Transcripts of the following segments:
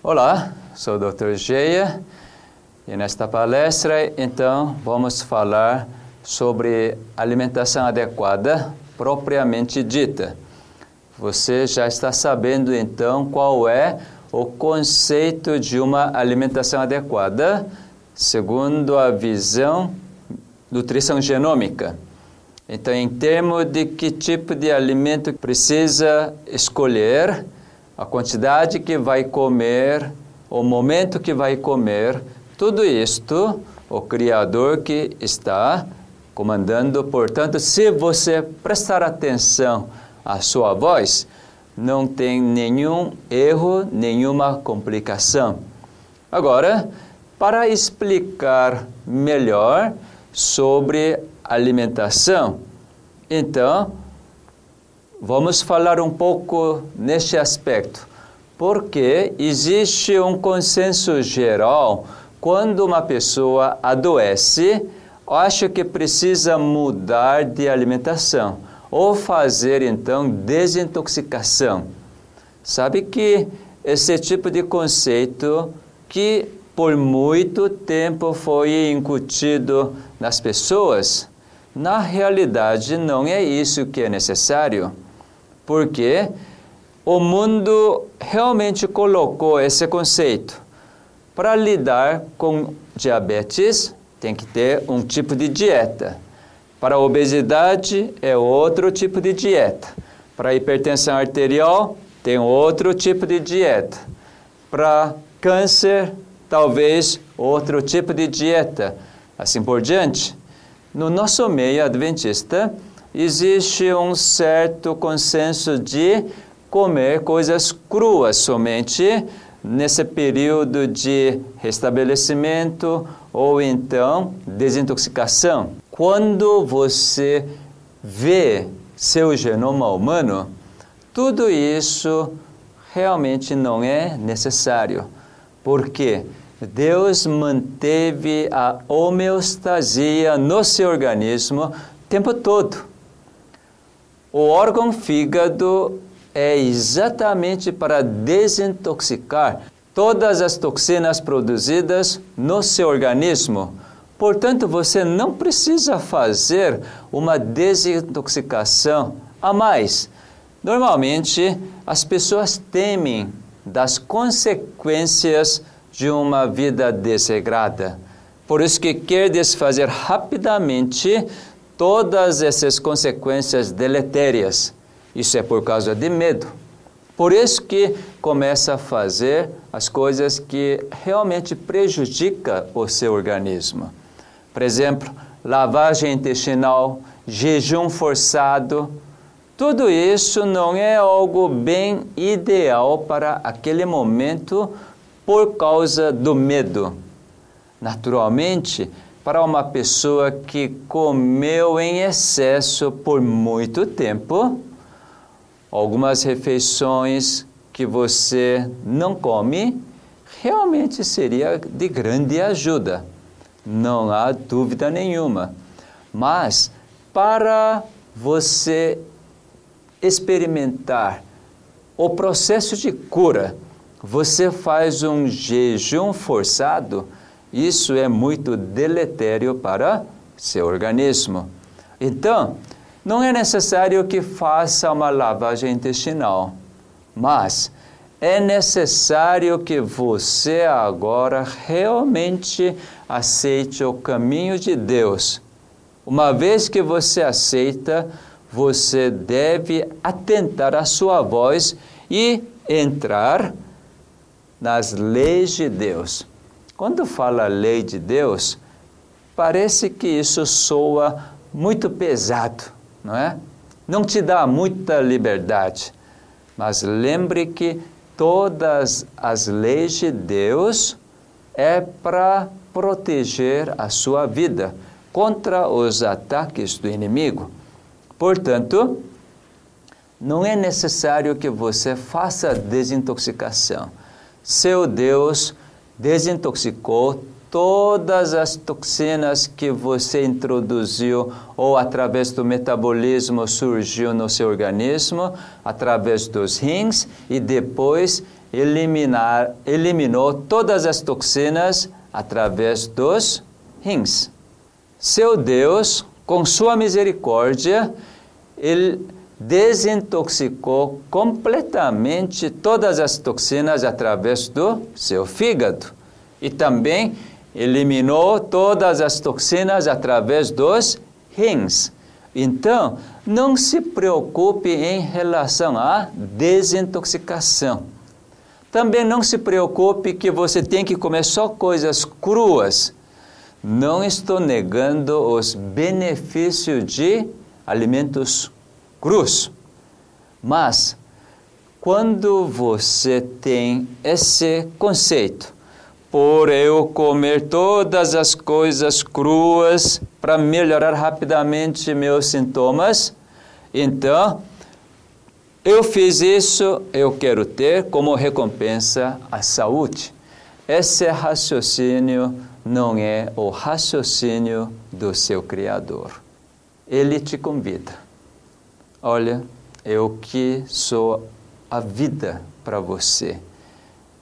Olá, sou o Dr. Geia e nesta palestra, então, vamos falar sobre alimentação adequada propriamente dita. Você já está sabendo, então, qual é o conceito de uma alimentação adequada segundo a visão nutrição genômica. Então, em termos de que tipo de alimento precisa escolher, a quantidade que vai comer, o momento que vai comer, tudo isto o Criador que está comandando. Portanto, se você prestar atenção à sua voz, não tem nenhum erro, nenhuma complicação. Agora, para explicar melhor sobre alimentação, então, Vamos falar um pouco neste aspecto, porque existe um consenso geral quando uma pessoa adoece, acha que precisa mudar de alimentação ou fazer então desintoxicação. Sabe que esse tipo de conceito que por muito tempo foi incutido nas pessoas, na realidade não é isso que é necessário porque o mundo realmente colocou esse conceito. Para lidar com diabetes, tem que ter um tipo de dieta. Para obesidade, é outro tipo de dieta. Para hipertensão arterial, tem outro tipo de dieta. Para câncer, talvez outro tipo de dieta. Assim por diante. No nosso meio adventista, existe um certo consenso de comer coisas cruas somente nesse período de restabelecimento ou então desintoxicação. Quando você vê seu genoma humano, tudo isso realmente não é necessário. Porque Deus manteve a homeostasia no seu organismo o tempo todo. O órgão fígado é exatamente para desintoxicar todas as toxinas produzidas no seu organismo. Portanto, você não precisa fazer uma desintoxicação a mais. Normalmente, as pessoas temem das consequências de uma vida desregrada. Por isso que quer desfazer rapidamente todas essas consequências deletérias. Isso é por causa de medo. Por isso que começa a fazer as coisas que realmente prejudicam o seu organismo. Por exemplo, lavagem intestinal, jejum forçado. Tudo isso não é algo bem ideal para aquele momento por causa do medo. Naturalmente, para uma pessoa que comeu em excesso por muito tempo, algumas refeições que você não come, realmente seria de grande ajuda. Não há dúvida nenhuma. Mas para você experimentar o processo de cura, você faz um jejum forçado isso é muito deletério para seu organismo. Então, não é necessário que faça uma lavagem intestinal, mas é necessário que você agora realmente aceite o caminho de Deus. Uma vez que você aceita, você deve atentar à sua voz e entrar nas leis de Deus. Quando fala lei de Deus, parece que isso soa muito pesado, não é? Não te dá muita liberdade. Mas lembre que todas as leis de Deus é para proteger a sua vida contra os ataques do inimigo. Portanto, não é necessário que você faça desintoxicação. Seu Deus desintoxicou todas as toxinas que você introduziu ou através do metabolismo surgiu no seu organismo, através dos rins e depois eliminar, eliminou todas as toxinas através dos rins. Seu Deus, com sua misericórdia, ele desintoxicou completamente todas as toxinas através do seu fígado e também eliminou todas as toxinas através dos rins. Então, não se preocupe em relação à desintoxicação. Também não se preocupe que você tem que comer só coisas cruas. Não estou negando os benefícios de alimentos cruz. Mas, quando você tem esse conceito, por eu comer todas as coisas cruas para melhorar rapidamente meus sintomas, então eu fiz isso, eu quero ter como recompensa a saúde. Esse raciocínio não é o raciocínio do seu Criador. Ele te convida Olha, eu que sou a vida para você.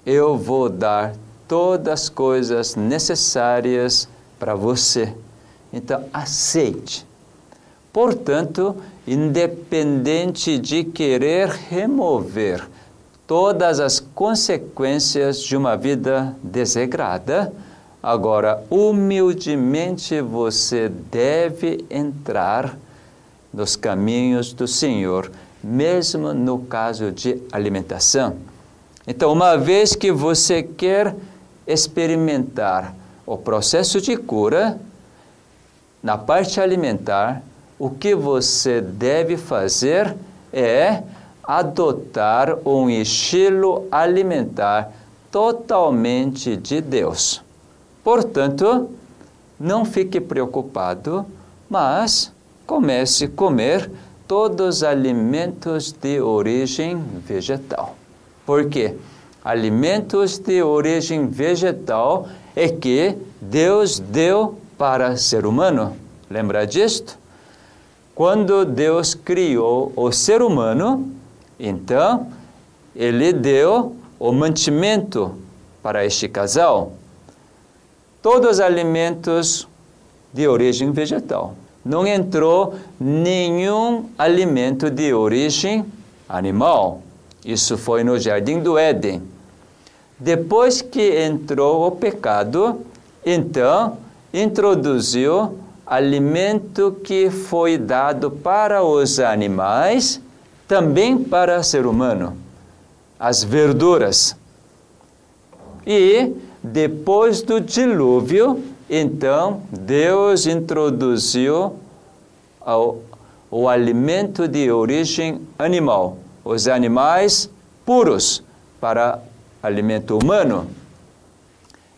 Eu vou dar todas as coisas necessárias para você. Então, aceite. Portanto, independente de querer remover todas as consequências de uma vida desregrada, agora humildemente você deve entrar nos caminhos do Senhor, mesmo no caso de alimentação. Então, uma vez que você quer experimentar o processo de cura, na parte alimentar, o que você deve fazer é adotar um estilo alimentar totalmente de Deus. Portanto, não fique preocupado, mas comece a comer todos os alimentos de origem vegetal. Por quê? Alimentos de origem vegetal é que Deus deu para ser humano. Lembra disto? Quando Deus criou o ser humano, então ele deu o mantimento para este casal. Todos os alimentos de origem vegetal não entrou nenhum alimento de origem animal. Isso foi no jardim do Éden. Depois que entrou o pecado, então introduziu alimento que foi dado para os animais, também para o ser humano, as verduras. E depois do dilúvio, então, Deus introduziu o, o alimento de origem animal, os animais puros para alimento humano.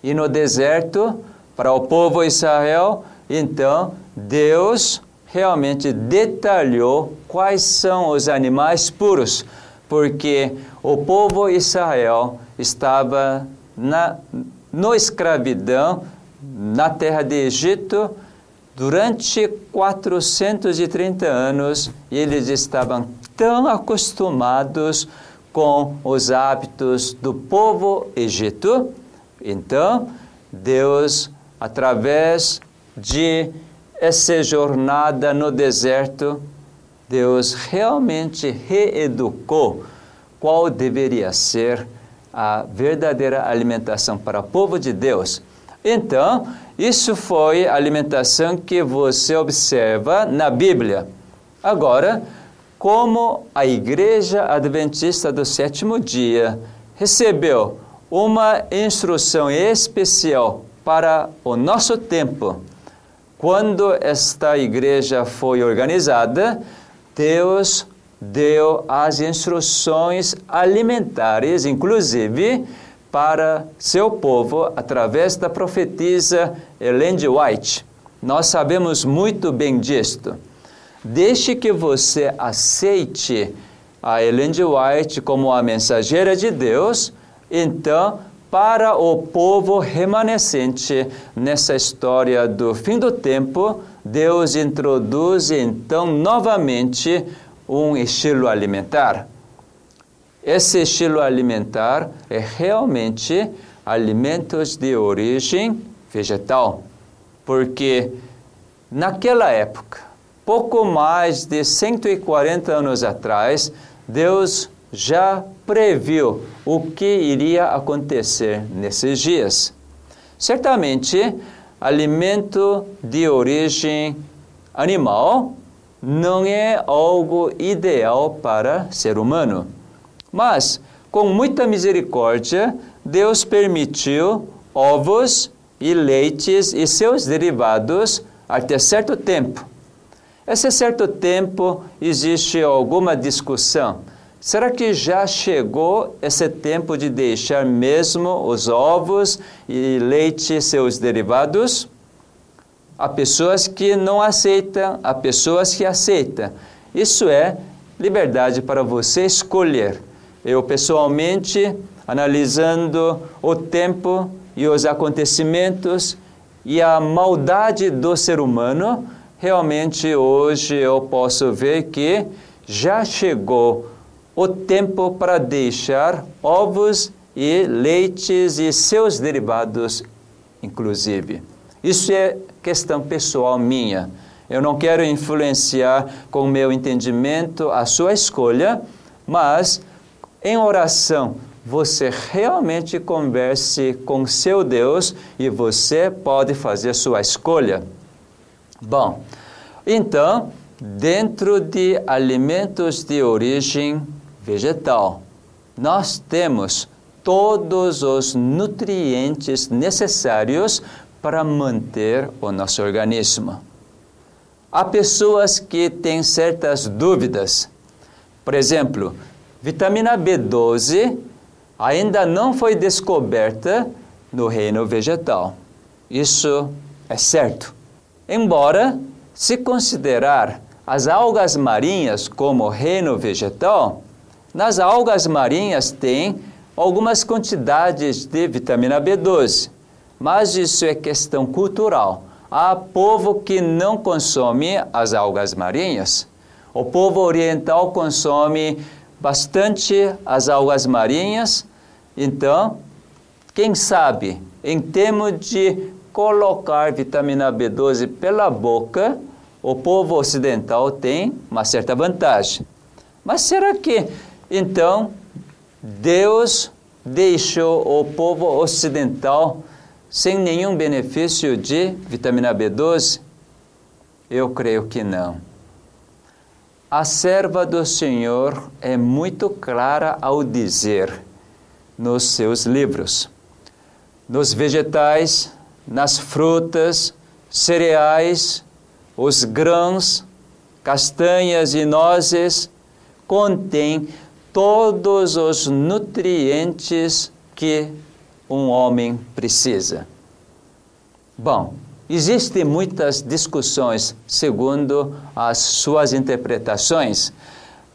E no deserto, para o povo Israel, então, Deus realmente detalhou quais são os animais puros, porque o povo Israel estava na no escravidão na terra de Egito durante 430 anos eles estavam tão acostumados com os hábitos do povo egito. Então, Deus, através de essa jornada no deserto, Deus realmente reeducou qual deveria ser a verdadeira alimentação para o povo de Deus. Então, isso foi a alimentação que você observa na Bíblia. Agora, como a Igreja Adventista do Sétimo Dia recebeu uma instrução especial para o nosso tempo, quando esta igreja foi organizada, Deus deu as instruções alimentares, inclusive para seu povo através da profetisa Ellen White. Nós sabemos muito bem disto. Deixe que você aceite a Ellen White como a mensageira de Deus, então, para o povo remanescente nessa história do fim do tempo, Deus introduz então novamente um estilo alimentar. Esse estilo alimentar é realmente alimentos de origem vegetal, porque naquela época, pouco mais de 140 anos atrás, Deus já previu o que iria acontecer nesses dias. Certamente, alimento de origem animal não é algo ideal para ser humano. Mas, com muita misericórdia, Deus permitiu ovos e leites e seus derivados até certo tempo. Esse certo tempo existe alguma discussão. Será que já chegou esse tempo de deixar mesmo os ovos e leite e seus derivados? Há pessoas que não aceitam, há pessoas que aceitam. Isso é liberdade para você escolher. Eu, pessoalmente, analisando o tempo e os acontecimentos e a maldade do ser humano, realmente hoje eu posso ver que já chegou o tempo para deixar ovos e leites e seus derivados, inclusive. Isso é questão pessoal minha. Eu não quero influenciar com o meu entendimento a sua escolha, mas em oração você realmente converse com seu Deus e você pode fazer sua escolha. Bom, então, dentro de alimentos de origem vegetal, nós temos todos os nutrientes necessários para manter o nosso organismo. Há pessoas que têm certas dúvidas. Por exemplo, vitamina B12 ainda não foi descoberta no reino vegetal. Isso é certo. Embora, se considerar as algas marinhas como reino vegetal, nas algas marinhas tem algumas quantidades de vitamina B12 mas isso é questão cultural. Há povo que não consome as algas marinhas. O povo oriental consome bastante as algas marinhas. Então, quem sabe, em termos de colocar vitamina B12 pela boca, o povo ocidental tem uma certa vantagem. Mas será que, então, Deus deixou o povo ocidental sem nenhum benefício de vitamina B12? Eu creio que não. A serva do Senhor é muito clara ao dizer nos seus livros: nos vegetais, nas frutas, cereais, os grãos, castanhas e nozes contém todos os nutrientes que um homem precisa? Bom, existem muitas discussões segundo as suas interpretações,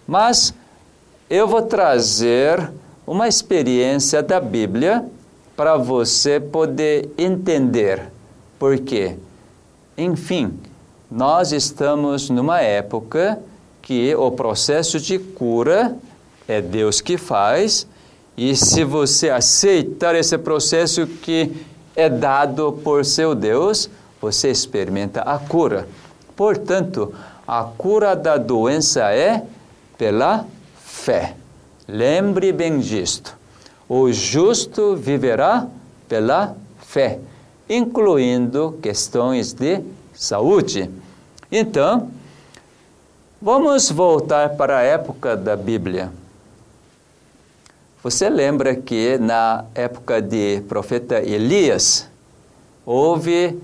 mas eu vou trazer uma experiência da Bíblia para você poder entender por quê. Enfim, nós estamos numa época que o processo de cura é Deus que faz e se você aceitar esse processo que é dado por seu Deus, você experimenta a cura. Portanto, a cura da doença é pela fé. Lembre bem disto. O justo viverá pela fé, incluindo questões de saúde. Então, vamos voltar para a época da Bíblia. Você lembra que na época de profeta Elias houve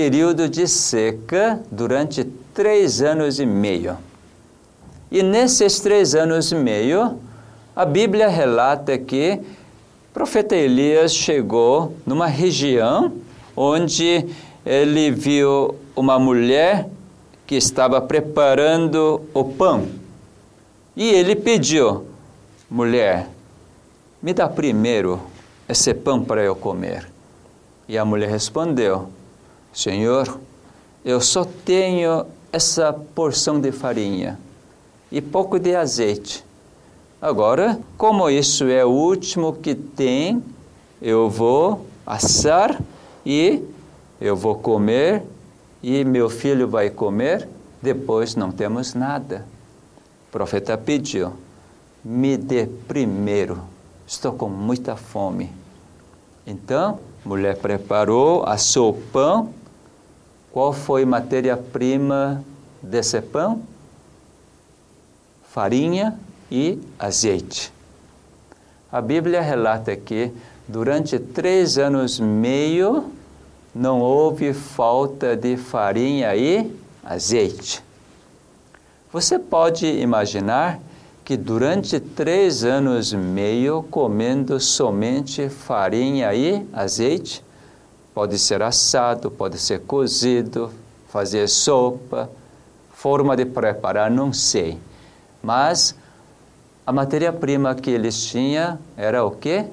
período de seca durante três anos e meio. E nesses três anos e meio, a Bíblia relata que o profeta Elias chegou numa região onde ele viu uma mulher que estava preparando o pão. E ele pediu: mulher, me dá primeiro esse pão para eu comer. E a mulher respondeu: Senhor, eu só tenho essa porção de farinha e pouco de azeite. Agora, como isso é o último que tem, eu vou assar e eu vou comer e meu filho vai comer, depois não temos nada. O profeta pediu: me dê primeiro, estou com muita fome. Então, a mulher preparou, assou o pão. Qual foi matéria-prima desse pão? Farinha e azeite. A Bíblia relata que durante três anos e meio não houve falta de farinha e azeite. Você pode imaginar que durante três anos e meio comendo somente farinha e azeite, pode ser assado, pode ser cozido, fazer sopa, forma de preparar, não sei. Mas a matéria-prima que eles tinham era o quê?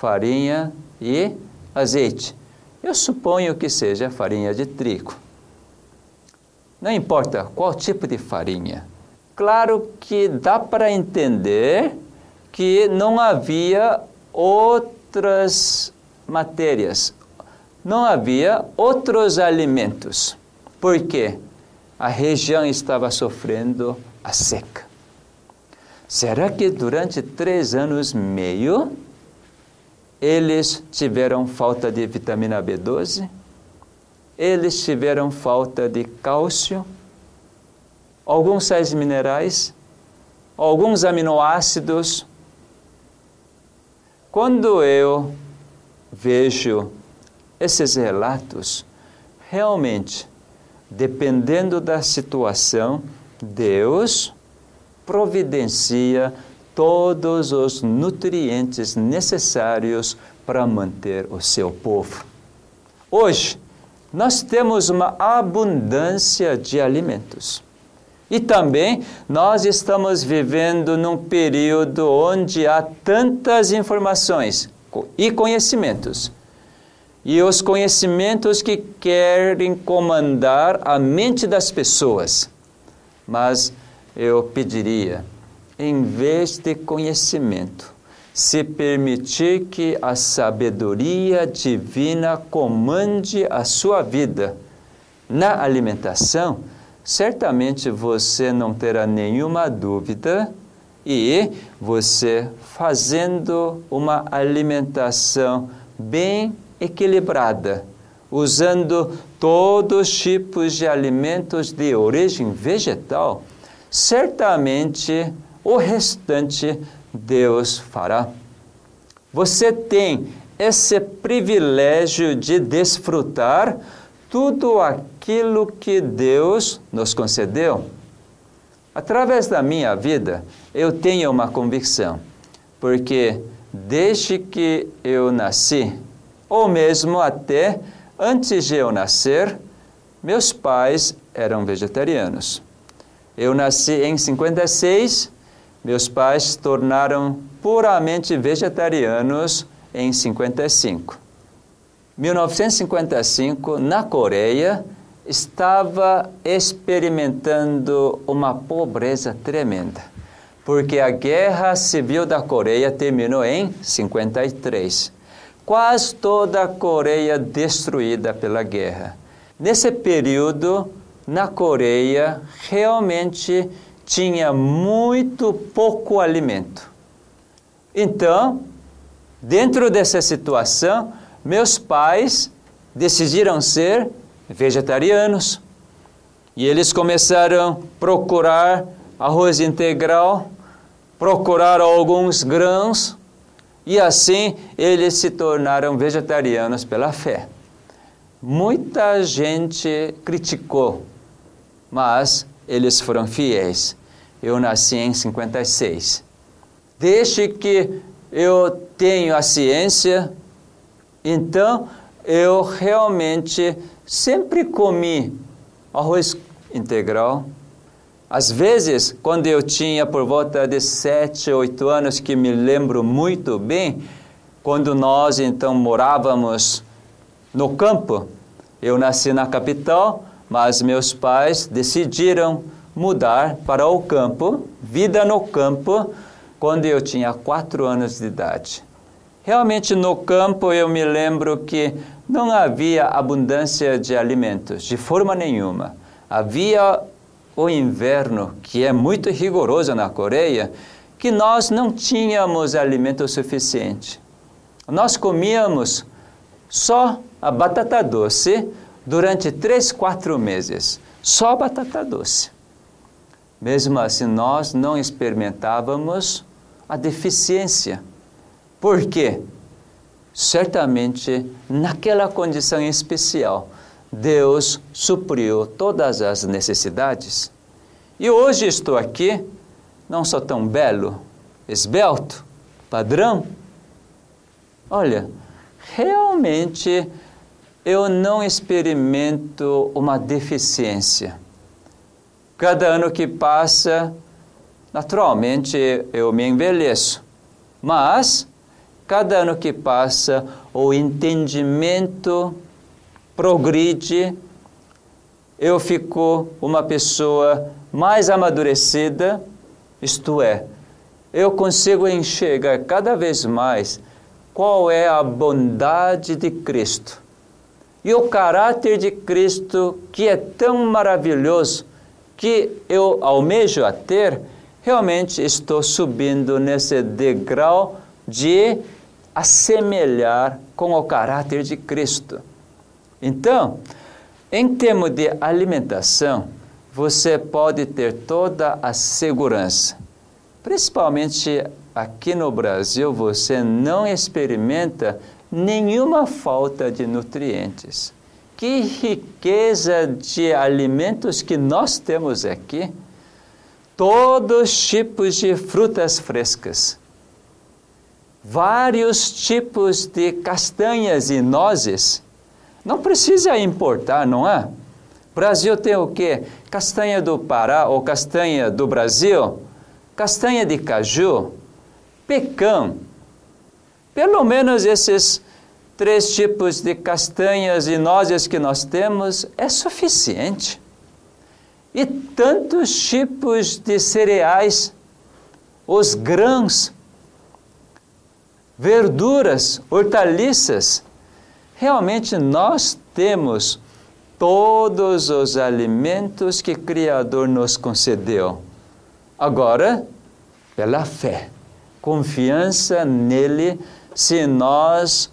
Farinha e azeite. Eu suponho que seja farinha de trigo. Não importa qual tipo de farinha. Claro que dá para entender que não havia outras matérias, não havia outros alimentos. Por quê? A região estava sofrendo a seca. Será que durante três anos e meio eles tiveram falta de vitamina B12? Eles tiveram falta de cálcio? Alguns sais minerais? Alguns aminoácidos? Quando eu vejo esses relatos, realmente, dependendo da situação, Deus providencia todos os nutrientes necessários para manter o seu povo. Hoje, nós temos uma abundância de alimentos. E também nós estamos vivendo num período onde há tantas informações e conhecimentos. E os conhecimentos que querem comandar a mente das pessoas. Mas eu pediria, em vez de conhecimento, se permitir que a sabedoria divina comande a sua vida na alimentação, certamente você não terá nenhuma dúvida e você fazendo uma alimentação bem equilibrada, usando todos os tipos de alimentos de origem vegetal, certamente o restante Deus fará. Você tem esse privilégio de desfrutar tudo aquilo que Deus nos concedeu. Através da minha vida, eu tenho uma convicção, porque desde que eu nasci, ou mesmo até antes de eu nascer, meus pais eram vegetarianos. Eu nasci em 56, meus pais se tornaram puramente vegetarianos em 55. 1955, na Coreia, estava experimentando uma pobreza tremenda, porque a Guerra Civil da Coreia terminou em 53. Quase toda a Coreia destruída pela guerra. Nesse período, na Coreia realmente tinha muito pouco alimento. Então, dentro dessa situação, meus pais decidiram ser vegetarianos. E eles começaram a procurar arroz integral, procurar alguns grãos, e assim eles se tornaram vegetarianos pela fé. Muita gente criticou mas eles foram fiéis. Eu nasci em 56. Desde que eu tenho a ciência, então eu realmente sempre comi arroz integral. Às vezes, quando eu tinha por volta de 7, 8 anos, que me lembro muito bem, quando nós então morávamos no campo, eu nasci na capital, mas meus pais decidiram mudar para o campo, vida no campo, quando eu tinha quatro anos de idade. Realmente no campo eu me lembro que não havia abundância de alimentos, de forma nenhuma. Havia o inverno, que é muito rigoroso na Coreia, que nós não tínhamos alimento suficiente. Nós comíamos só a batata doce durante três, quatro meses. Só batata doce. Mesmo assim, nós não experimentávamos a deficiência. Por quê? Certamente, naquela condição especial, Deus supriu todas as necessidades. E hoje estou aqui, não sou tão belo, esbelto, padrão. Olha, realmente eu não experimento uma deficiência. Cada ano que passa, naturalmente eu me envelheço, mas cada ano que passa, o entendimento progride, eu fico uma pessoa mais amadurecida, isto é, eu consigo enxergar cada vez mais qual é a bondade de Cristo e o caráter de Cristo que é tão maravilhoso que eu almejo a ter, realmente estou subindo nesse degrau de assemelhar com o caráter de Cristo. Então, em termos de alimentação, você pode ter toda a segurança. Principalmente aqui no Brasil, você não experimenta nenhuma falta de nutrientes. Que riqueza de alimentos que nós temos aqui! Todos tipos de frutas frescas, vários tipos de castanhas e nozes. Não precisa importar, não é? Brasil tem o quê? Castanha do Pará ou castanha do Brasil, castanha de caju, pecão. Pelo menos esses três tipos de castanhas e nozes que nós temos é suficiente. E tantos tipos de cereais, os grãos, verduras, hortaliças. Realmente nós temos todos os alimentos que o Criador nos concedeu. Agora, pela fé, confiança nele, se nós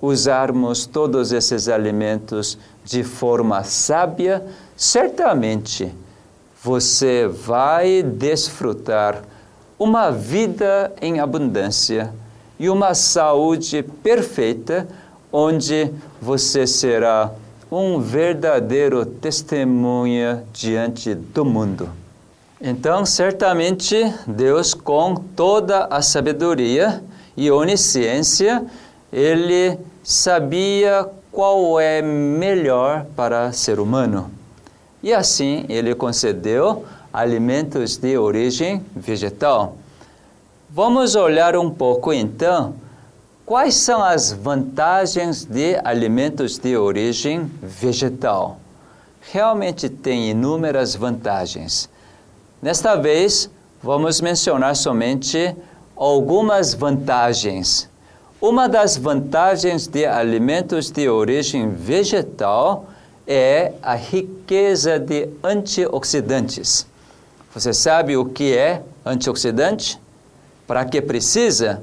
usarmos todos esses alimentos de forma sábia, certamente você vai desfrutar uma vida em abundância e uma saúde perfeita, onde você será um verdadeiro testemunha diante do mundo. Então, certamente, Deus, com toda a sabedoria e onisciência, ele sabia qual é melhor para ser humano. E assim ele concedeu alimentos de origem vegetal. Vamos olhar um pouco então quais são as vantagens de alimentos de origem vegetal. Realmente tem inúmeras vantagens. Nesta vez, vamos mencionar somente algumas vantagens uma das vantagens de alimentos de origem vegetal é a riqueza de antioxidantes. Você sabe o que é antioxidante? Para que precisa?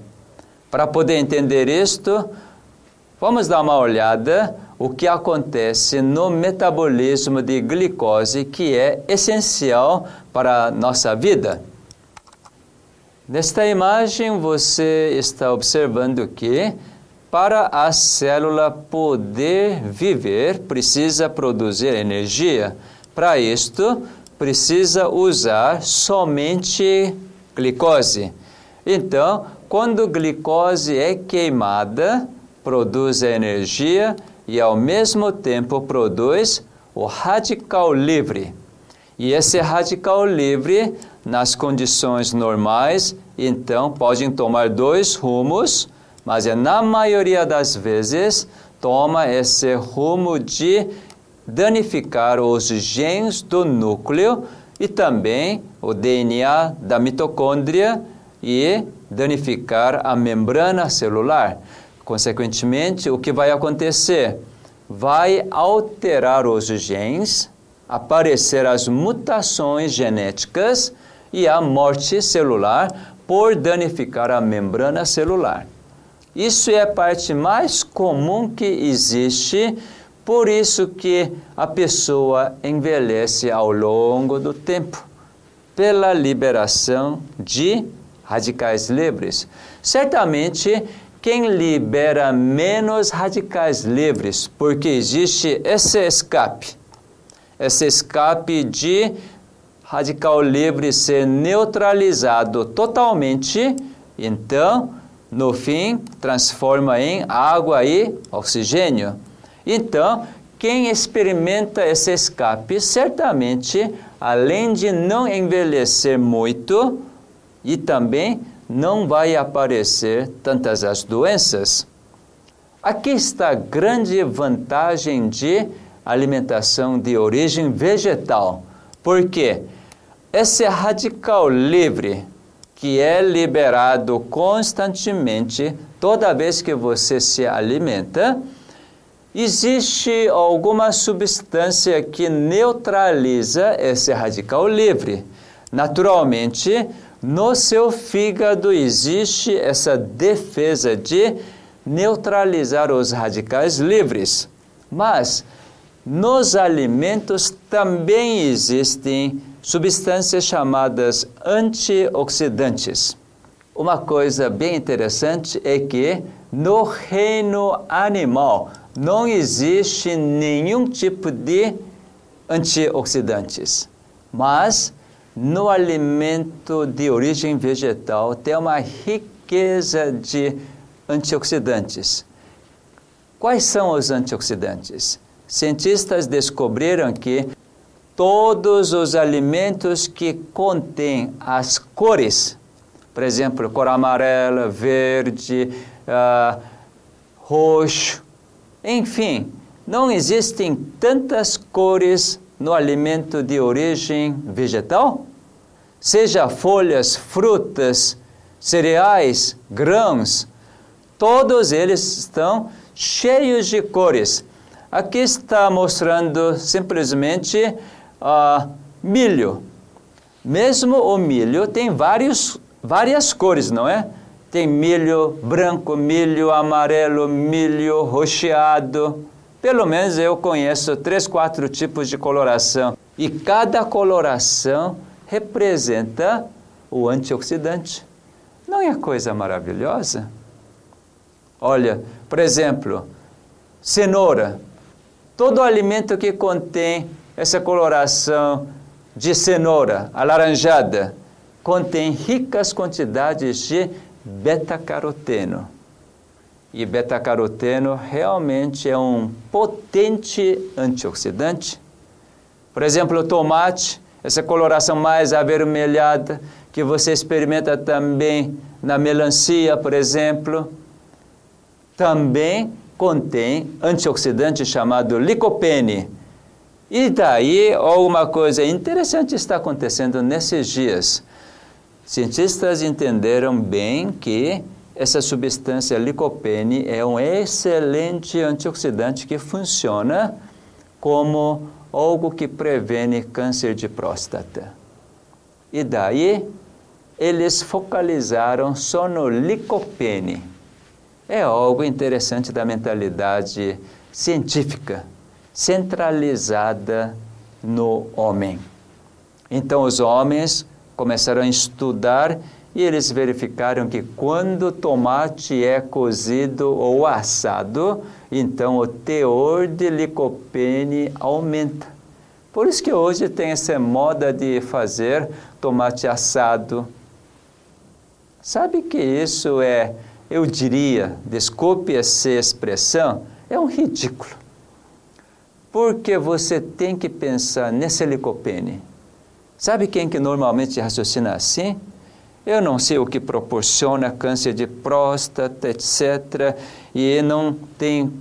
Para poder entender isto, vamos dar uma olhada o que acontece no metabolismo de glicose, que é essencial para a nossa vida. Nesta imagem você está observando que para a célula poder viver, precisa produzir energia. Para isto, precisa usar somente glicose. Então, quando glicose é queimada, produz energia e ao mesmo tempo produz o radical livre. E esse radical livre nas condições normais, então podem tomar dois rumos, mas é na maioria das vezes toma esse rumo de danificar os genes do núcleo e também o DNA da mitocôndria e danificar a membrana celular. Consequentemente, o que vai acontecer? Vai alterar os genes, aparecer as mutações genéticas e a morte celular por danificar a membrana celular. Isso é a parte mais comum que existe, por isso que a pessoa envelhece ao longo do tempo, pela liberação de radicais livres. Certamente, quem libera menos radicais livres, porque existe esse escape, esse escape de radical livre ser neutralizado totalmente, então no fim, transforma em água e oxigênio. Então, quem experimenta esse escape, certamente, além de não envelhecer muito, e também não vai aparecer tantas as doenças. Aqui está a grande vantagem de alimentação de origem vegetal, porque esse radical livre que é liberado constantemente toda vez que você se alimenta, existe alguma substância que neutraliza esse radical livre. Naturalmente, no seu fígado existe essa defesa de neutralizar os radicais livres. Mas nos alimentos também existem substâncias chamadas antioxidantes. Uma coisa bem interessante é que no reino animal não existe nenhum tipo de antioxidantes, mas no alimento de origem vegetal tem uma riqueza de antioxidantes. Quais são os antioxidantes? Cientistas descobriram que todos os alimentos que contêm as cores, por exemplo, cor amarela, verde, uh, roxo, enfim, não existem tantas cores no alimento de origem vegetal? Seja folhas, frutas, cereais, grãos, todos eles estão cheios de cores. Aqui está mostrando simplesmente uh, milho. Mesmo o milho tem vários, várias cores, não é? Tem milho branco, milho amarelo, milho rocheado. Pelo menos eu conheço três, quatro tipos de coloração. E cada coloração representa o antioxidante. Não é coisa maravilhosa? Olha, por exemplo, cenoura. Todo alimento que contém essa coloração de cenoura alaranjada contém ricas quantidades de beta-caroteno. E beta-caroteno realmente é um potente antioxidante. Por exemplo, o tomate, essa coloração mais avermelhada que você experimenta também na melancia, por exemplo, também contém antioxidante chamado licopene e daí, alguma coisa interessante está acontecendo nesses dias. Cientistas entenderam bem que essa substância licopene é um excelente antioxidante que funciona como algo que previne câncer de próstata. E daí, eles focalizaram só no licopene. É algo interessante da mentalidade científica centralizada no homem. Então os homens começaram a estudar e eles verificaram que quando o tomate é cozido ou assado, então o teor de licopene aumenta. Por isso que hoje tem essa moda de fazer tomate assado. Sabe que isso é, eu diria, desculpe essa expressão, é um ridículo. Porque você tem que pensar nesse licopene. Sabe quem que normalmente raciocina assim? Eu não sei o que proporciona câncer de próstata, etc. E não tem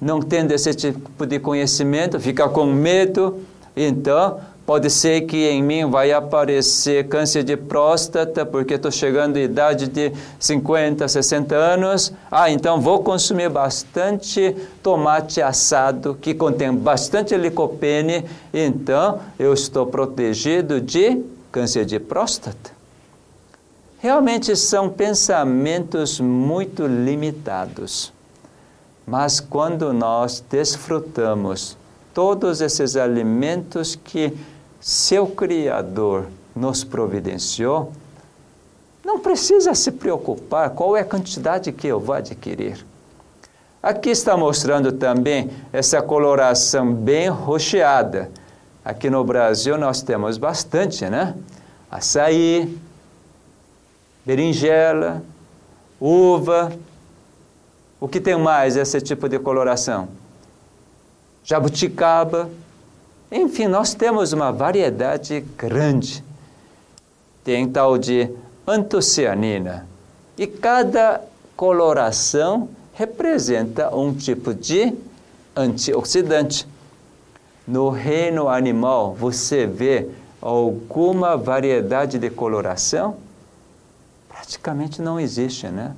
não tendo esse tipo de conhecimento, fica com medo, então Pode ser que em mim vai aparecer câncer de próstata, porque estou chegando à idade de 50, 60 anos. Ah, então vou consumir bastante tomate assado, que contém bastante licopene, então eu estou protegido de câncer de próstata. Realmente são pensamentos muito limitados. Mas quando nós desfrutamos todos esses alimentos que seu Criador nos providenciou, não precisa se preocupar qual é a quantidade que eu vou adquirir. Aqui está mostrando também essa coloração bem rocheada. Aqui no Brasil nós temos bastante, né? Açaí, berinjela, uva. O que tem mais esse tipo de coloração? Jabuticaba, enfim, nós temos uma variedade grande. Tem tal de antocianina. E cada coloração representa um tipo de antioxidante. No reino animal, você vê alguma variedade de coloração? Praticamente não existe, né?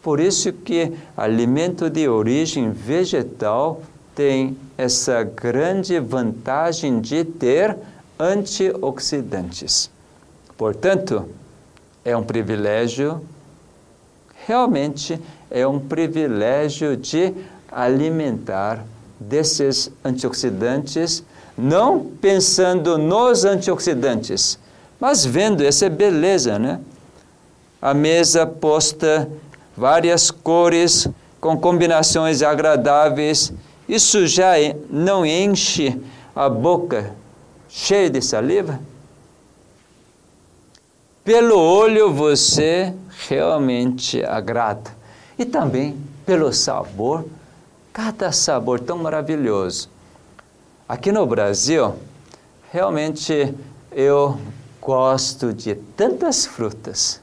Por isso que alimento de origem vegetal tem essa grande vantagem de ter antioxidantes. Portanto, é um privilégio, realmente é um privilégio de alimentar desses antioxidantes, não pensando nos antioxidantes, mas vendo essa beleza, né? A mesa posta várias cores com combinações agradáveis isso já não enche a boca cheia de saliva? Pelo olho você realmente agrada. E também pelo sabor, cada sabor tão maravilhoso. Aqui no Brasil, realmente eu gosto de tantas frutas.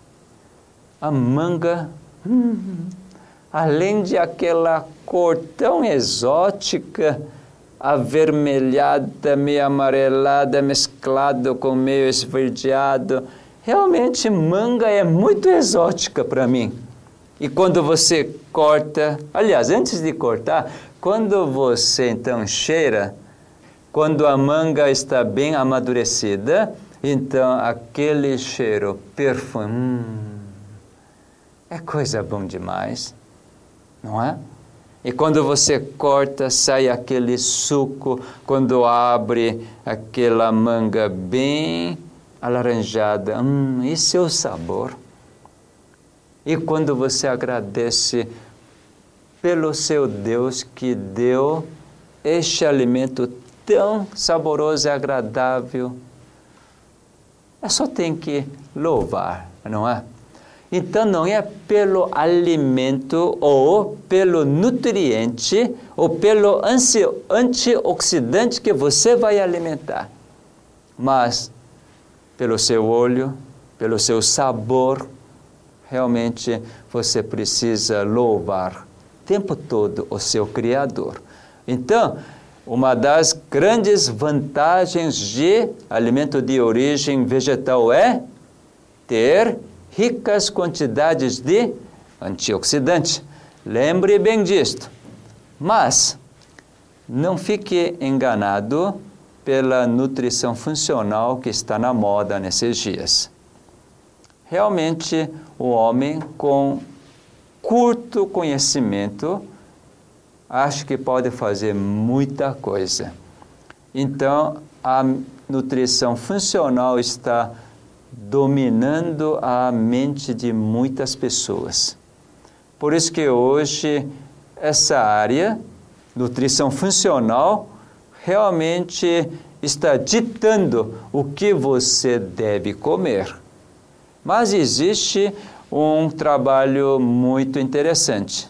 A manga, hum, além de aquela cor tão exótica, avermelhada, meio amarelada, mesclado com meio esverdeado. Realmente, manga é muito exótica para mim. E quando você corta, aliás, antes de cortar, quando você então cheira, quando a manga está bem amadurecida, então aquele cheiro, perfume, hum, é coisa bom demais não é? E quando você corta, sai aquele suco, quando abre aquela manga bem alaranjada. Hum, esse é o sabor. E quando você agradece pelo seu Deus que deu este alimento tão saboroso e agradável, é só tem que louvar, não é? Então não é pelo alimento ou pelo nutriente ou pelo antioxidante que você vai alimentar, mas pelo seu olho, pelo seu sabor, realmente você precisa louvar o tempo todo o seu Criador. Então, uma das grandes vantagens de alimento de origem vegetal é ter ricas quantidades de antioxidante. Lembre bem disto. Mas não fique enganado pela nutrição funcional que está na moda nesses dias. Realmente, o homem com curto conhecimento acho que pode fazer muita coisa. Então, a nutrição funcional está dominando a mente de muitas pessoas. Por isso que hoje essa área, nutrição funcional, realmente está ditando o que você deve comer. Mas existe um trabalho muito interessante.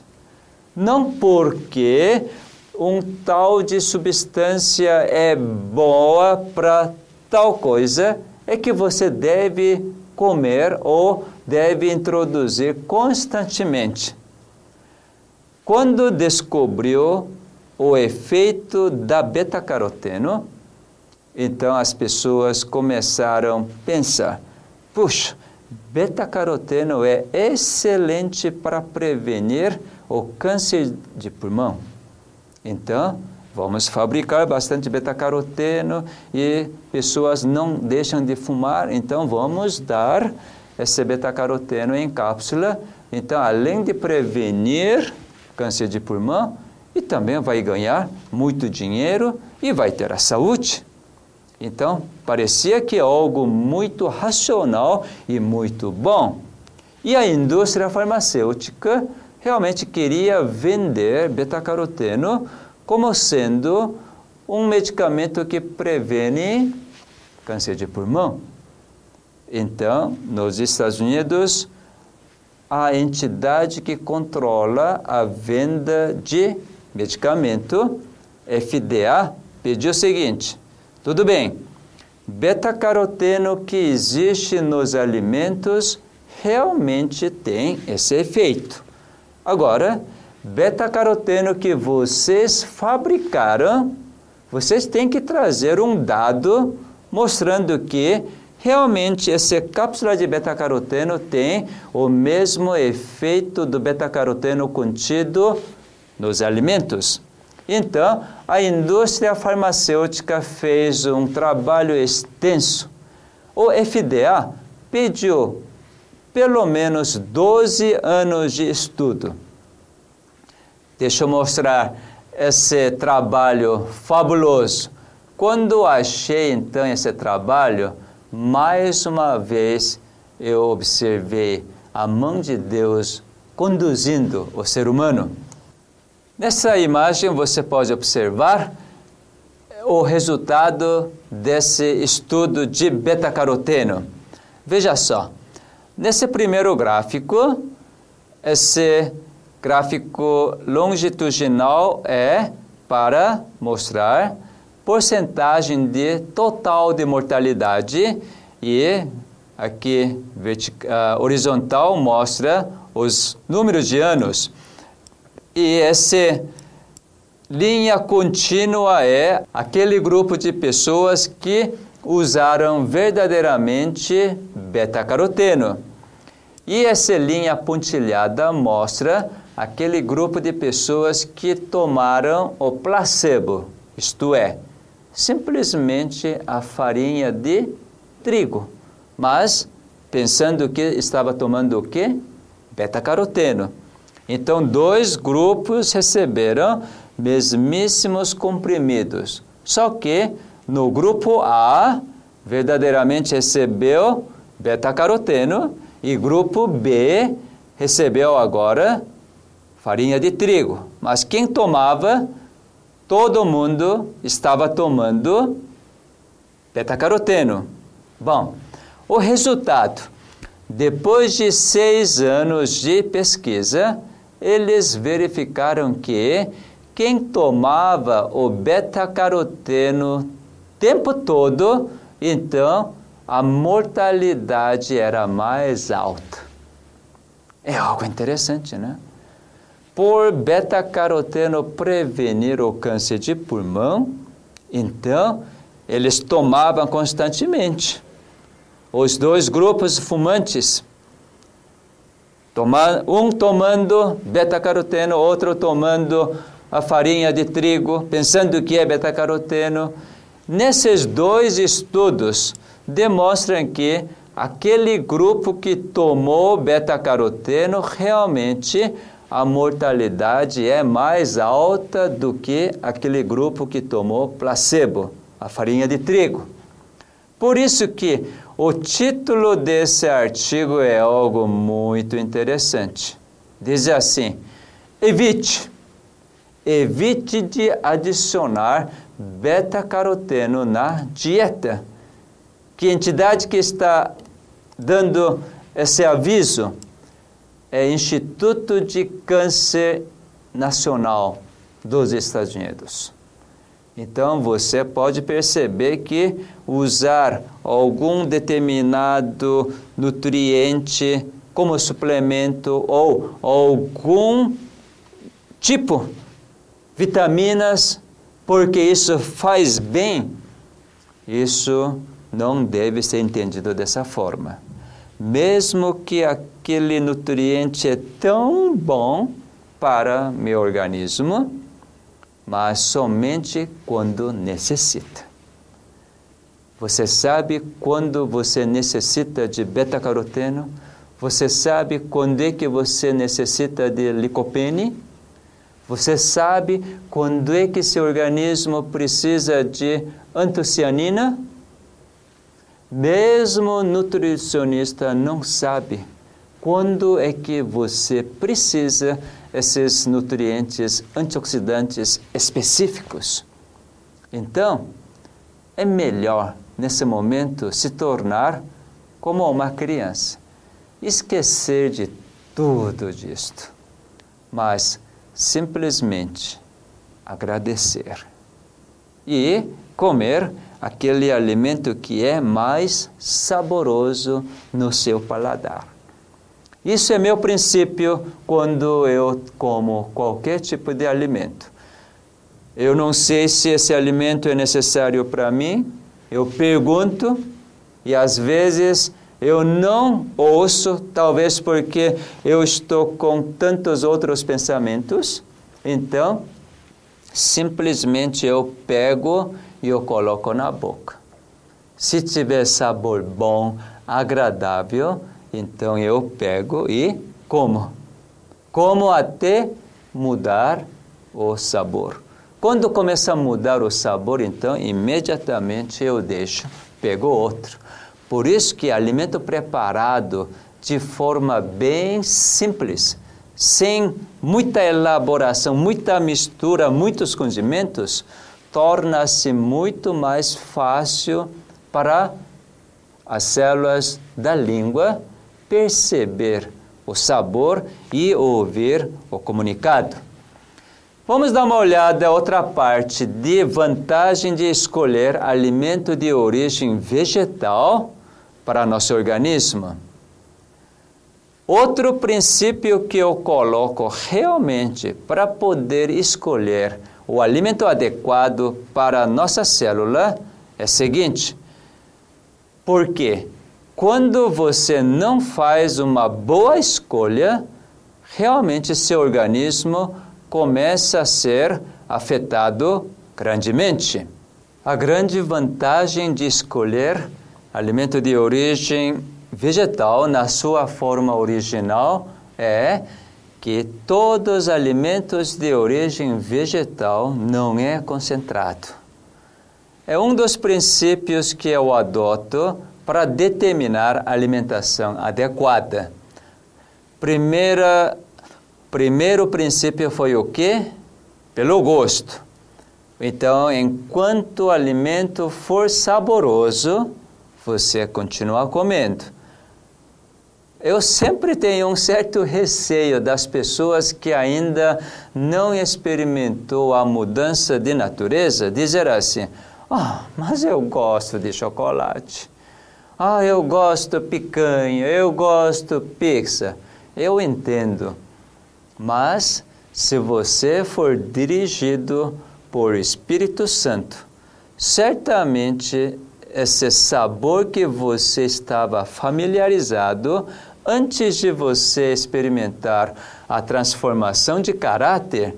Não porque um tal de substância é boa para tal coisa, é que você deve comer ou deve introduzir constantemente. Quando descobriu o efeito da beta-caroteno, Então as pessoas começaram a pensar: puxa, beta-caroteno é excelente para prevenir o câncer de pulmão. Então, vamos fabricar bastante beta-caroteno e pessoas não deixam de fumar, então vamos dar esse beta-caroteno em cápsula. Então, além de prevenir câncer de pulmão, e também vai ganhar muito dinheiro e vai ter a saúde. Então, parecia que é algo muito racional e muito bom. E a indústria farmacêutica realmente queria vender beta-caroteno como sendo um medicamento que previne câncer de pulmão. Então, nos Estados Unidos, a entidade que controla a venda de medicamento, FDA, pediu o seguinte: tudo bem, beta-caroteno que existe nos alimentos realmente tem esse efeito. Agora, beta-caroteno que vocês fabricaram, vocês têm que trazer um dado mostrando que realmente essa cápsula de beta-caroteno tem o mesmo efeito do beta-caroteno contido nos alimentos. Então, a indústria farmacêutica fez um trabalho extenso. O FDA pediu pelo menos 12 anos de estudo. Deixa eu mostrar esse trabalho fabuloso. Quando achei então esse trabalho, mais uma vez eu observei a mão de Deus conduzindo o ser humano. Nessa imagem você pode observar o resultado desse estudo de beta-caroteno. Veja só, nesse primeiro gráfico, esse gráfico longitudinal é para mostrar porcentagem de total de mortalidade e aqui uh, horizontal mostra os números de anos. E essa linha contínua é aquele grupo de pessoas que usaram verdadeiramente beta-caroteno. E essa linha pontilhada mostra aquele grupo de pessoas que tomaram o placebo, isto é, simplesmente a farinha de trigo, mas pensando que estava tomando o quê? Beta-caroteno. Então, dois grupos receberam mesmíssimos comprimidos. Só que no grupo A, verdadeiramente recebeu beta-caroteno e grupo B recebeu agora farinha de trigo. Mas quem tomava, todo mundo estava tomando beta-caroteno. Bom, o resultado, depois de seis anos de pesquisa, eles verificaram que quem tomava o beta-caroteno tempo todo, então a mortalidade era mais alta. É algo interessante, né? Por beta-caroteno prevenir o câncer de pulmão, então eles tomavam constantemente. Os dois grupos fumantes um tomando beta-caroteno, outro tomando a farinha de trigo, pensando que é beta-caroteno. Nesses dois estudos, demonstram que aquele grupo que tomou beta-caroteno realmente a mortalidade é mais alta do que aquele grupo que tomou placebo, a farinha de trigo. Por isso que o título desse artigo é algo muito interessante. Diz assim: evite, evite de adicionar beta-caroteno na dieta. Que entidade que está dando esse aviso é Instituto de Câncer Nacional dos Estados Unidos. Então você pode perceber que usar algum determinado nutriente como suplemento ou algum tipo vitaminas, porque isso faz bem Isso não deve ser entendido dessa forma. Mesmo que aquele nutriente é tão bom para meu organismo, mas somente quando necessita. Você sabe quando você necessita de beta-caroteno? Você sabe quando é que você necessita de licopene? Você sabe quando é que seu organismo precisa de antocianina? Mesmo nutricionista não sabe quando é que você precisa esses nutrientes antioxidantes específicos. Então, é melhor nesse momento se tornar como uma criança, esquecer de tudo disto, mas simplesmente agradecer e comer aquele alimento que é mais saboroso no seu paladar. Isso é meu princípio quando eu como qualquer tipo de alimento. Eu não sei se esse alimento é necessário para mim, eu pergunto e às vezes eu não ouço, talvez porque eu estou com tantos outros pensamentos. Então, simplesmente eu pego e eu coloco na boca. Se tiver sabor bom, agradável, então eu pego e como. Como até mudar o sabor. Quando começa a mudar o sabor, então imediatamente eu deixo, pego outro. Por isso que alimento preparado de forma bem simples, sem muita elaboração, muita mistura, muitos condimentos, torna-se muito mais fácil para as células da língua perceber o sabor e ouvir o comunicado. Vamos dar uma olhada a outra parte de vantagem de escolher alimento de origem vegetal para nosso organismo. Outro princípio que eu coloco realmente para poder escolher o alimento adequado para a nossa célula é o seguinte: porque quando você não faz uma boa escolha, realmente seu organismo começa a ser afetado grandemente. A grande vantagem de escolher alimento de origem vegetal na sua forma original é que todos os alimentos de origem vegetal não é concentrado. É um dos princípios que eu adoto para determinar a alimentação adequada. Primeira primeiro princípio foi o quê? Pelo gosto. Então, enquanto o alimento for saboroso, você continua comendo. Eu sempre tenho um certo receio das pessoas que ainda não experimentou a mudança de natureza, dizer assim: "Ah, oh, mas eu gosto de chocolate. Ah, eu gosto picanha, eu gosto pizza". Eu entendo. Mas, se você for dirigido por Espírito Santo, certamente esse sabor que você estava familiarizado antes de você experimentar a transformação de caráter,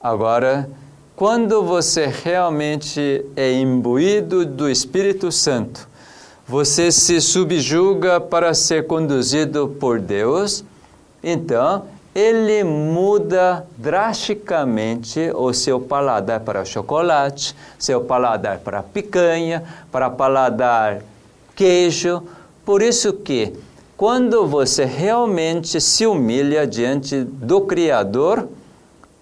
agora, quando você realmente é imbuído do Espírito Santo, você se subjuga para ser conduzido por Deus, então ele muda drasticamente o seu paladar para chocolate, seu paladar para picanha, para paladar queijo. Por isso que quando você realmente se humilha diante do Criador,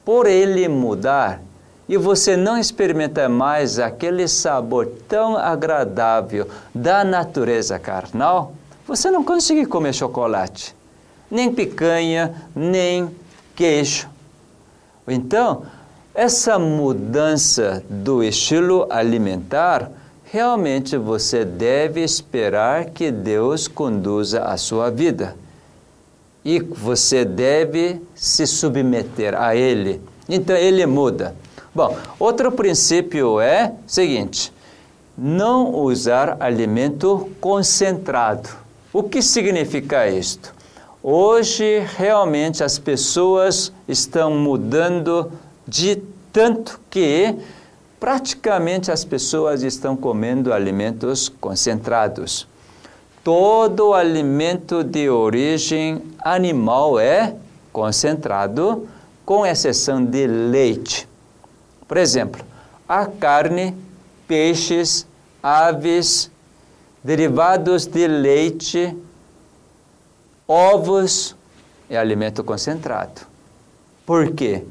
por ele mudar, e você não experimenta mais aquele sabor tão agradável da natureza carnal, você não consegue comer chocolate nem picanha, nem queijo. Então, essa mudança do estilo alimentar, realmente você deve esperar que Deus conduza a sua vida. E você deve se submeter a Ele. Então, Ele muda. Bom, outro princípio é o seguinte: não usar alimento concentrado. O que significa isto? Hoje, realmente, as pessoas estão mudando de tanto que praticamente as pessoas estão comendo alimentos concentrados. Todo alimento de origem animal é concentrado, com exceção de leite. Por exemplo, a carne, peixes, aves, derivados de leite, ovos é alimento concentrado. Por quê?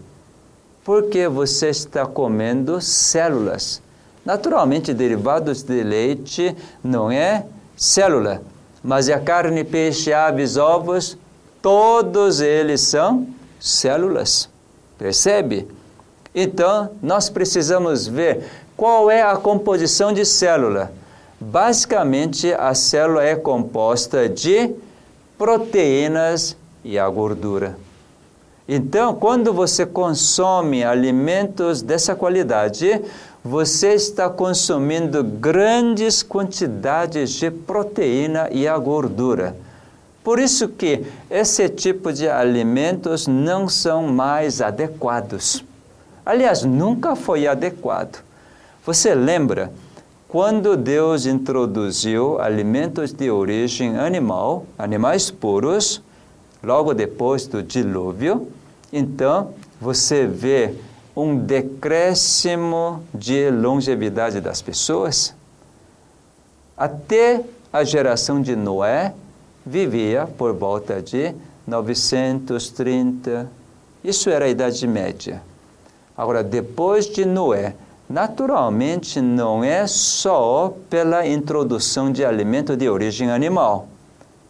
Porque você está comendo células. Naturalmente, derivados de leite não é célula, mas é carne, peixe, aves, ovos, todos eles são células. Percebe? Então, nós precisamos ver qual é a composição de célula. Basicamente, a célula é composta de proteínas e a gordura. Então, quando você consome alimentos dessa qualidade, você está consumindo grandes quantidades de proteína e a gordura. Por isso que esse tipo de alimentos não são mais adequados. Aliás, nunca foi adequado. Você lembra quando Deus introduziu alimentos de origem animal, animais puros, logo depois do dilúvio, então você vê um decréscimo de longevidade das pessoas. Até a geração de Noé vivia por volta de 930. Isso era a Idade Média. Agora, depois de Noé, naturalmente não é só pela introdução de alimento de origem animal,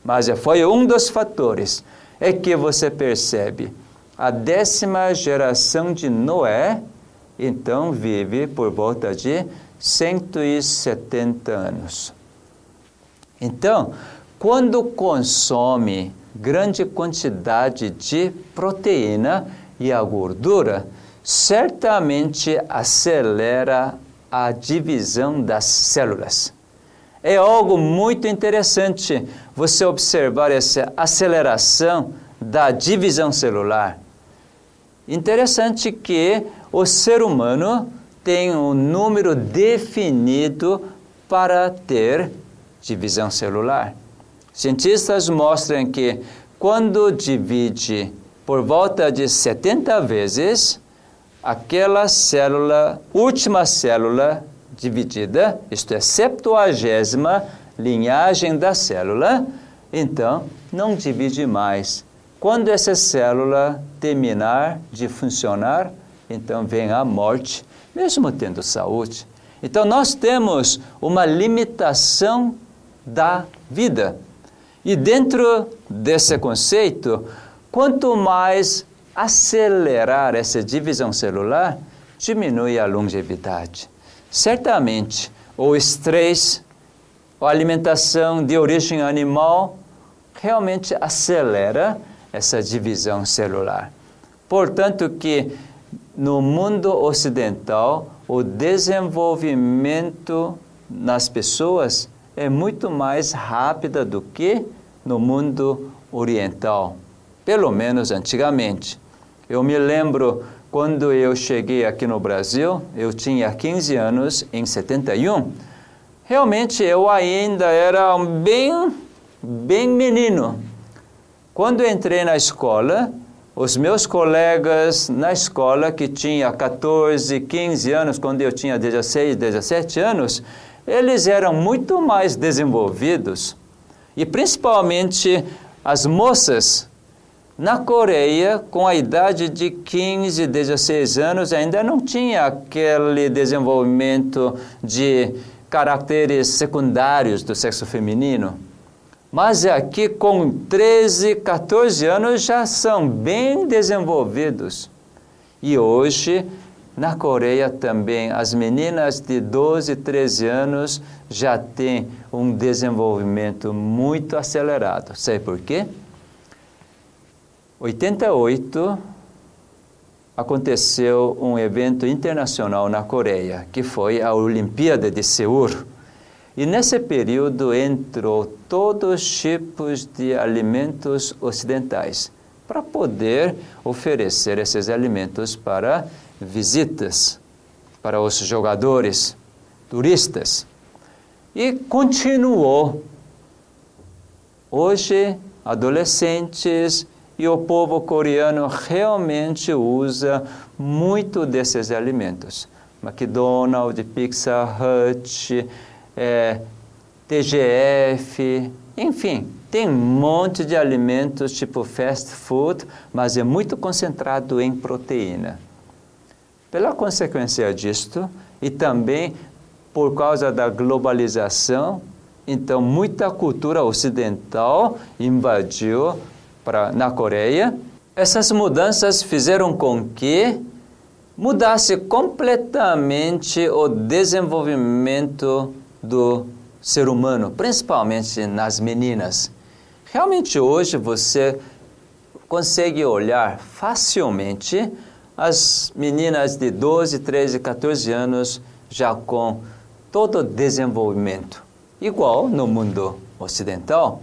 mas foi um dos fatores. É que você percebe a décima geração de Noé, então vive por volta de 170 anos. Então, quando consome grande quantidade de proteína e a gordura, certamente acelera a divisão das células. É algo muito interessante você observar essa aceleração da divisão celular. Interessante que o ser humano tem um número definido para ter divisão celular. Cientistas mostram que quando divide por volta de 70 vezes, aquela célula, última célula dividida, isto é, septuagésima linhagem da célula, então não divide mais. Quando essa célula terminar de funcionar, então vem a morte, mesmo tendo saúde. Então nós temos uma limitação da vida. E dentro desse conceito, quanto mais acelerar essa divisão celular, diminui a longevidade. Certamente, o estresse, a alimentação de origem animal, realmente acelera essa divisão celular. Portanto que no mundo ocidental, o desenvolvimento nas pessoas é muito mais rápida do que no mundo oriental, pelo menos antigamente. Eu me lembro quando eu cheguei aqui no Brasil, eu tinha 15 anos em 71. Realmente eu ainda era bem bem menino. Quando entrei na escola, os meus colegas na escola que tinha 14, 15 anos, quando eu tinha 16, 17 anos, eles eram muito mais desenvolvidos. E principalmente as moças na Coreia, com a idade de 15, 16 anos, ainda não tinha aquele desenvolvimento de caracteres secundários do sexo feminino. Mas aqui, com 13, 14 anos, já são bem desenvolvidos. E hoje, na Coreia também, as meninas de 12, 13 anos já têm um desenvolvimento muito acelerado. Sei por quê? 88, aconteceu um evento internacional na Coreia, que foi a Olimpíada de Seul. E nesse período entrou todos os tipos de alimentos ocidentais para poder oferecer esses alimentos para visitas, para os jogadores, turistas. E continuou. Hoje, adolescentes e o povo coreano realmente usa muito desses alimentos. McDonald's, Pizza Hut, é, TGF, enfim, tem um monte de alimentos tipo fast food, mas é muito concentrado em proteína. Pela consequência disto, e também por causa da globalização, então muita cultura ocidental invadiu na Coreia. Essas mudanças fizeram com que mudasse completamente o desenvolvimento do ser humano, principalmente nas meninas. Realmente hoje você consegue olhar facilmente as meninas de 12, 13, 14 anos já com todo o desenvolvimento, igual no mundo ocidental.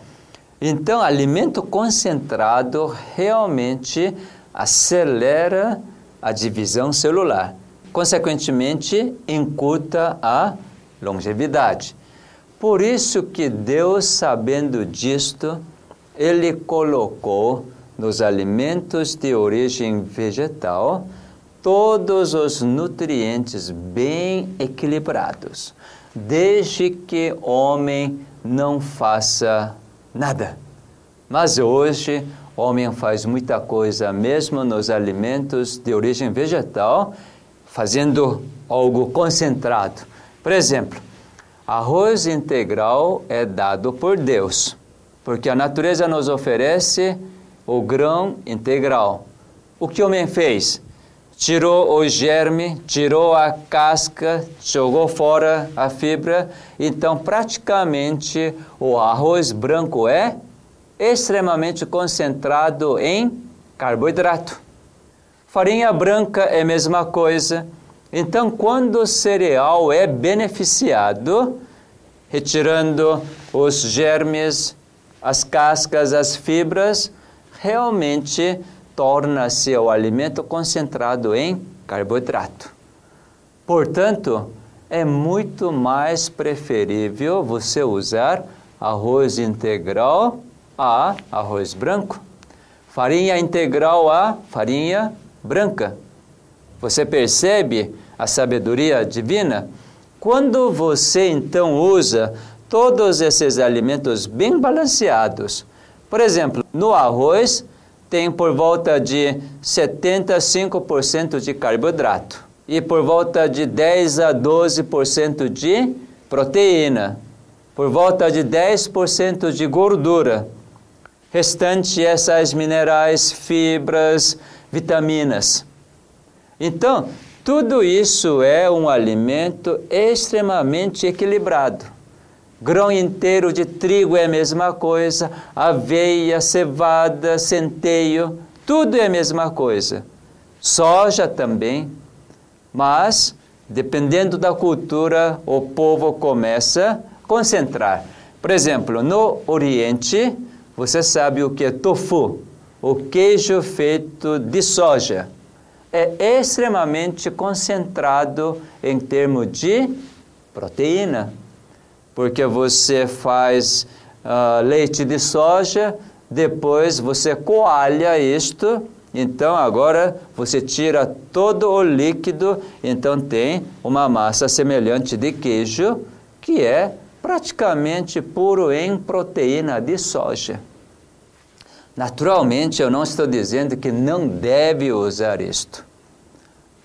Então, alimento concentrado realmente acelera a divisão celular, consequentemente encurta a longevidade. Por isso que Deus, sabendo disto, ele colocou nos alimentos de origem vegetal todos os nutrientes bem equilibrados, desde que o homem não faça nada. Mas hoje, o homem faz muita coisa, mesmo nos alimentos de origem vegetal, fazendo algo concentrado. Por exemplo, arroz integral é dado por Deus porque a natureza nos oferece o grão integral. O que o homem fez? Tirou o germe, tirou a casca, jogou fora a fibra. Então, praticamente, o arroz branco é extremamente concentrado em carboidrato. Farinha branca é a mesma coisa. Então, quando o cereal é beneficiado, retirando os germes, as cascas, as fibras, realmente torna-se o alimento concentrado em carboidrato. Portanto, é muito mais preferível você usar arroz integral a arroz branco, farinha integral a farinha branca. Você percebe a sabedoria divina? Quando você então usa todos esses alimentos bem balanceados. Por exemplo, no arroz tem por volta de 75% de carboidrato e por volta de 10 a 12% de proteína, por volta de 10% de gordura. Restante essas minerais, fibras, vitaminas. Então, tudo isso é um alimento extremamente equilibrado. Grão inteiro de trigo é a mesma coisa, aveia, cevada, centeio, tudo é a mesma coisa. Soja também, mas dependendo da cultura, o povo começa a concentrar. Por exemplo, no Oriente, você sabe o que é tofu, o queijo feito de soja. É extremamente concentrado em termos de proteína porque você faz uh, leite de soja, depois você coalha isto, então agora você tira todo o líquido, então tem uma massa semelhante de queijo, que é praticamente puro em proteína de soja. Naturalmente, eu não estou dizendo que não deve usar isto.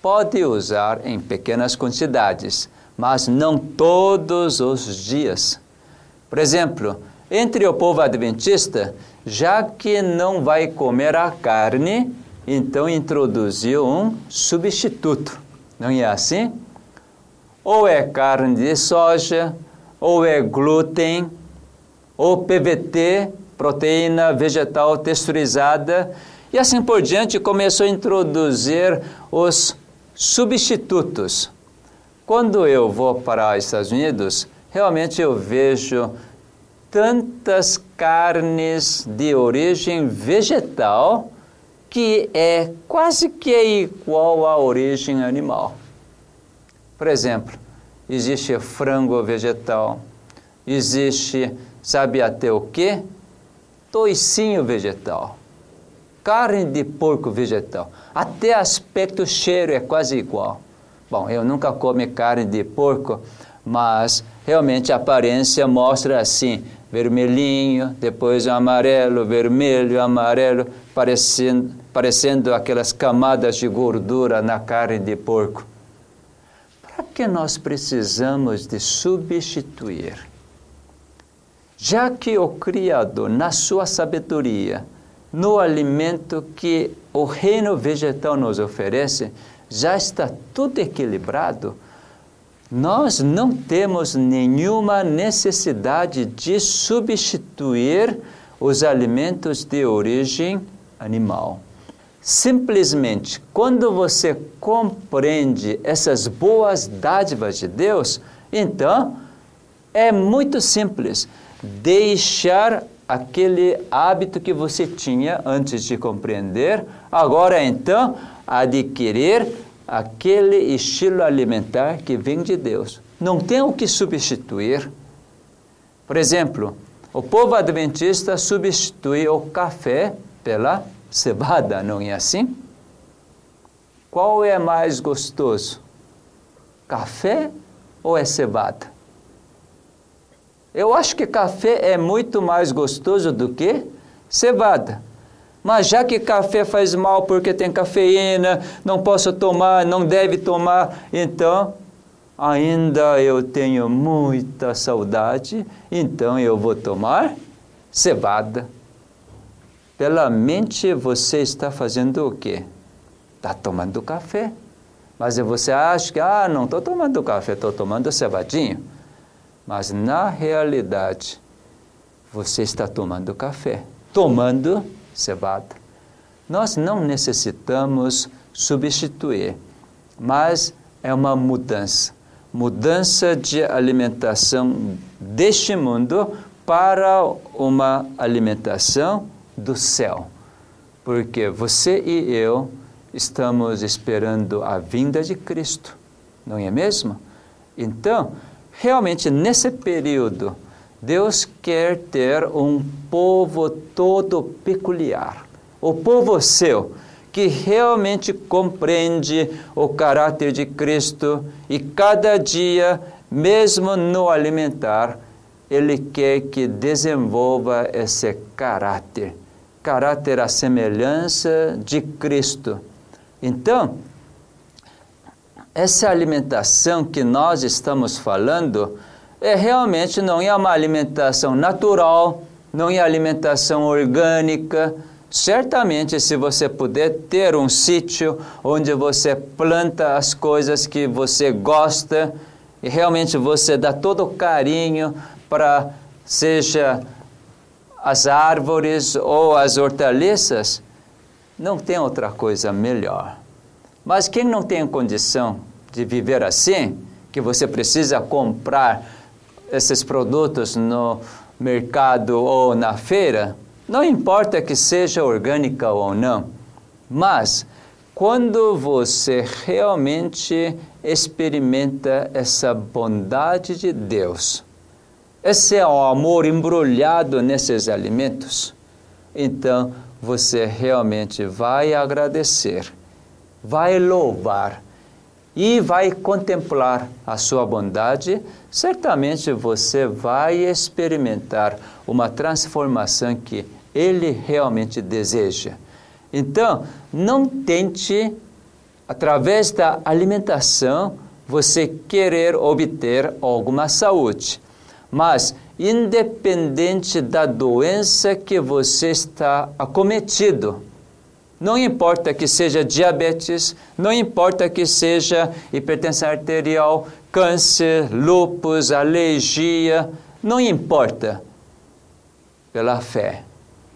Pode usar em pequenas quantidades, mas não todos os dias. Por exemplo, entre o povo adventista, já que não vai comer a carne, então introduziu um substituto. Não é assim? Ou é carne de soja, ou é glúten, ou PVT, proteína vegetal texturizada, E assim por diante começou a introduzir os substitutos. Quando eu vou para os Estados Unidos, realmente eu vejo tantas carnes de origem vegetal que é quase que é igual à origem animal. Por exemplo, existe frango vegetal, existe, sabe até o que? Toicinho vegetal, carne de porco vegetal, até aspecto, cheiro é quase igual. Bom, eu nunca comi carne de porco, mas realmente a aparência mostra assim, vermelhinho, depois amarelo, vermelho, amarelo, parecendo, parecendo aquelas camadas de gordura na carne de porco. Para que nós precisamos de substituir? Já que o Criador, na sua sabedoria, no alimento que o reino vegetal nos oferece, já está tudo equilibrado, nós não temos nenhuma necessidade de substituir os alimentos de origem animal. Simplesmente, quando você compreende essas boas dádivas de Deus, então é muito simples deixar aquele hábito que você tinha antes de compreender, agora então adquirir aquele estilo alimentar que vem de Deus. Não tem o que substituir. Por exemplo, o povo adventista substitui o café pela cevada, não é assim? Qual é mais gostoso? Café ou é cevada? Eu acho que café é muito mais gostoso do que cevada. Mas já que café faz mal porque tem cafeína, não posso tomar, não deve tomar, então ainda eu tenho muita saudade, então eu vou tomar cevada. Pela mente você está fazendo o quê? Está tomando café. Mas você acha que, ah, não estou tomando café, estou tomando cevadinho. Mas na realidade, você está tomando café, tomando cevada. Nós não necessitamos substituir, mas é uma mudança mudança de alimentação deste mundo para uma alimentação do céu. Porque você e eu estamos esperando a vinda de Cristo, não é mesmo? Então, realmente nesse período, Deus quer ter um povo todo peculiar, o povo seu, que realmente compreende o caráter de Cristo e cada dia, mesmo no alimentar, ele quer que desenvolva esse caráter, caráter à semelhança de Cristo. Então, essa alimentação que nós estamos falando é realmente não é uma alimentação natural, não é alimentação orgânica. Certamente, se você puder ter um sítio onde você planta as coisas que você gosta e realmente você dá todo o carinho para seja as árvores ou as hortaliças, não tem outra coisa melhor. Mas quem não tem condição de viver assim, que você precisa comprar esses produtos no mercado ou na feira, não importa que seja orgânica ou não, mas quando você realmente experimenta essa bondade de Deus, esse é o amor embrulhado nesses alimentos, então você realmente vai agradecer vai louvar e vai contemplar a sua bondade, certamente você vai experimentar uma transformação que ele realmente deseja. Então, não tente, através da alimentação, você querer obter alguma saúde, mas independente da doença que você está acometido, não importa que seja diabetes, não importa que seja hipertensão arterial, câncer, lúpus, alergia, não importa. Pela fé,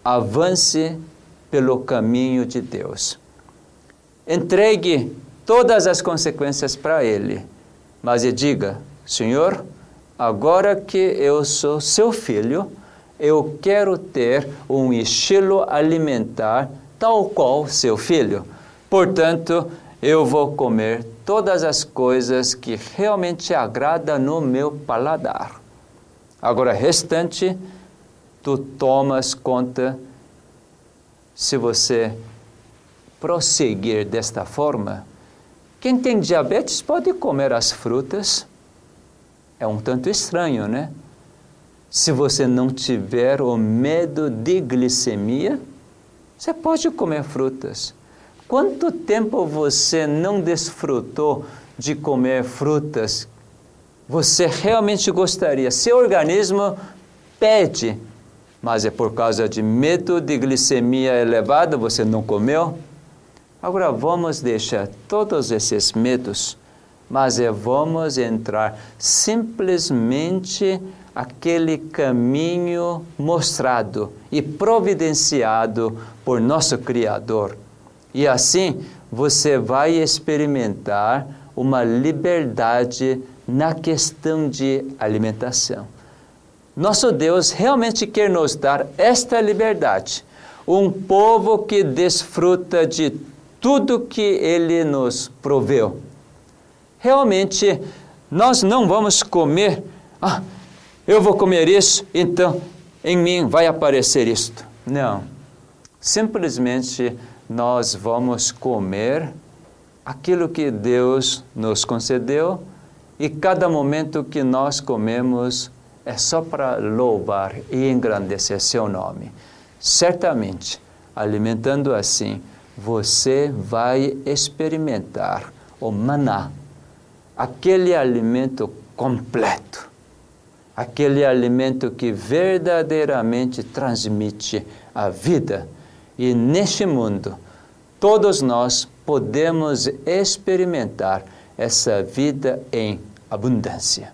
avance pelo caminho de Deus. Entregue todas as consequências para Ele, mas diga: Senhor, agora que eu sou seu filho, eu quero ter um estilo alimentar tal qual seu filho. Portanto, eu vou comer todas as coisas que realmente agradam no meu paladar. Agora, restante, tu tomas conta se você prosseguir desta forma. Quem tem diabetes pode comer as frutas. É um tanto estranho, né? Se você não tiver o medo de glicemia, você pode comer frutas. Quanto tempo você não desfrutou de comer frutas? Você realmente gostaria. Seu organismo pede, mas é por causa de medo de glicemia elevada você não comeu? Agora vamos deixar todos esses medos, mas é, vamos entrar simplesmente aquele caminho mostrado e providenciado por nosso Criador e assim você vai experimentar uma liberdade na questão de alimentação. Nosso Deus realmente quer nos dar esta liberdade. Um povo que desfruta de tudo que Ele nos proveu. Realmente, nós não vamos comer, ah, eu vou comer isso, então em mim vai aparecer isto. Não. Simplesmente nós vamos comer aquilo que Deus nos concedeu e cada momento que nós comemos é só para louvar e engrandecer seu nome. Certamente, alimentando assim, você vai experimentar o maná, aquele alimento completo, aquele alimento que verdadeiramente transmite a vida e neste mundo, todos nós podemos experimentar essa vida em abundância.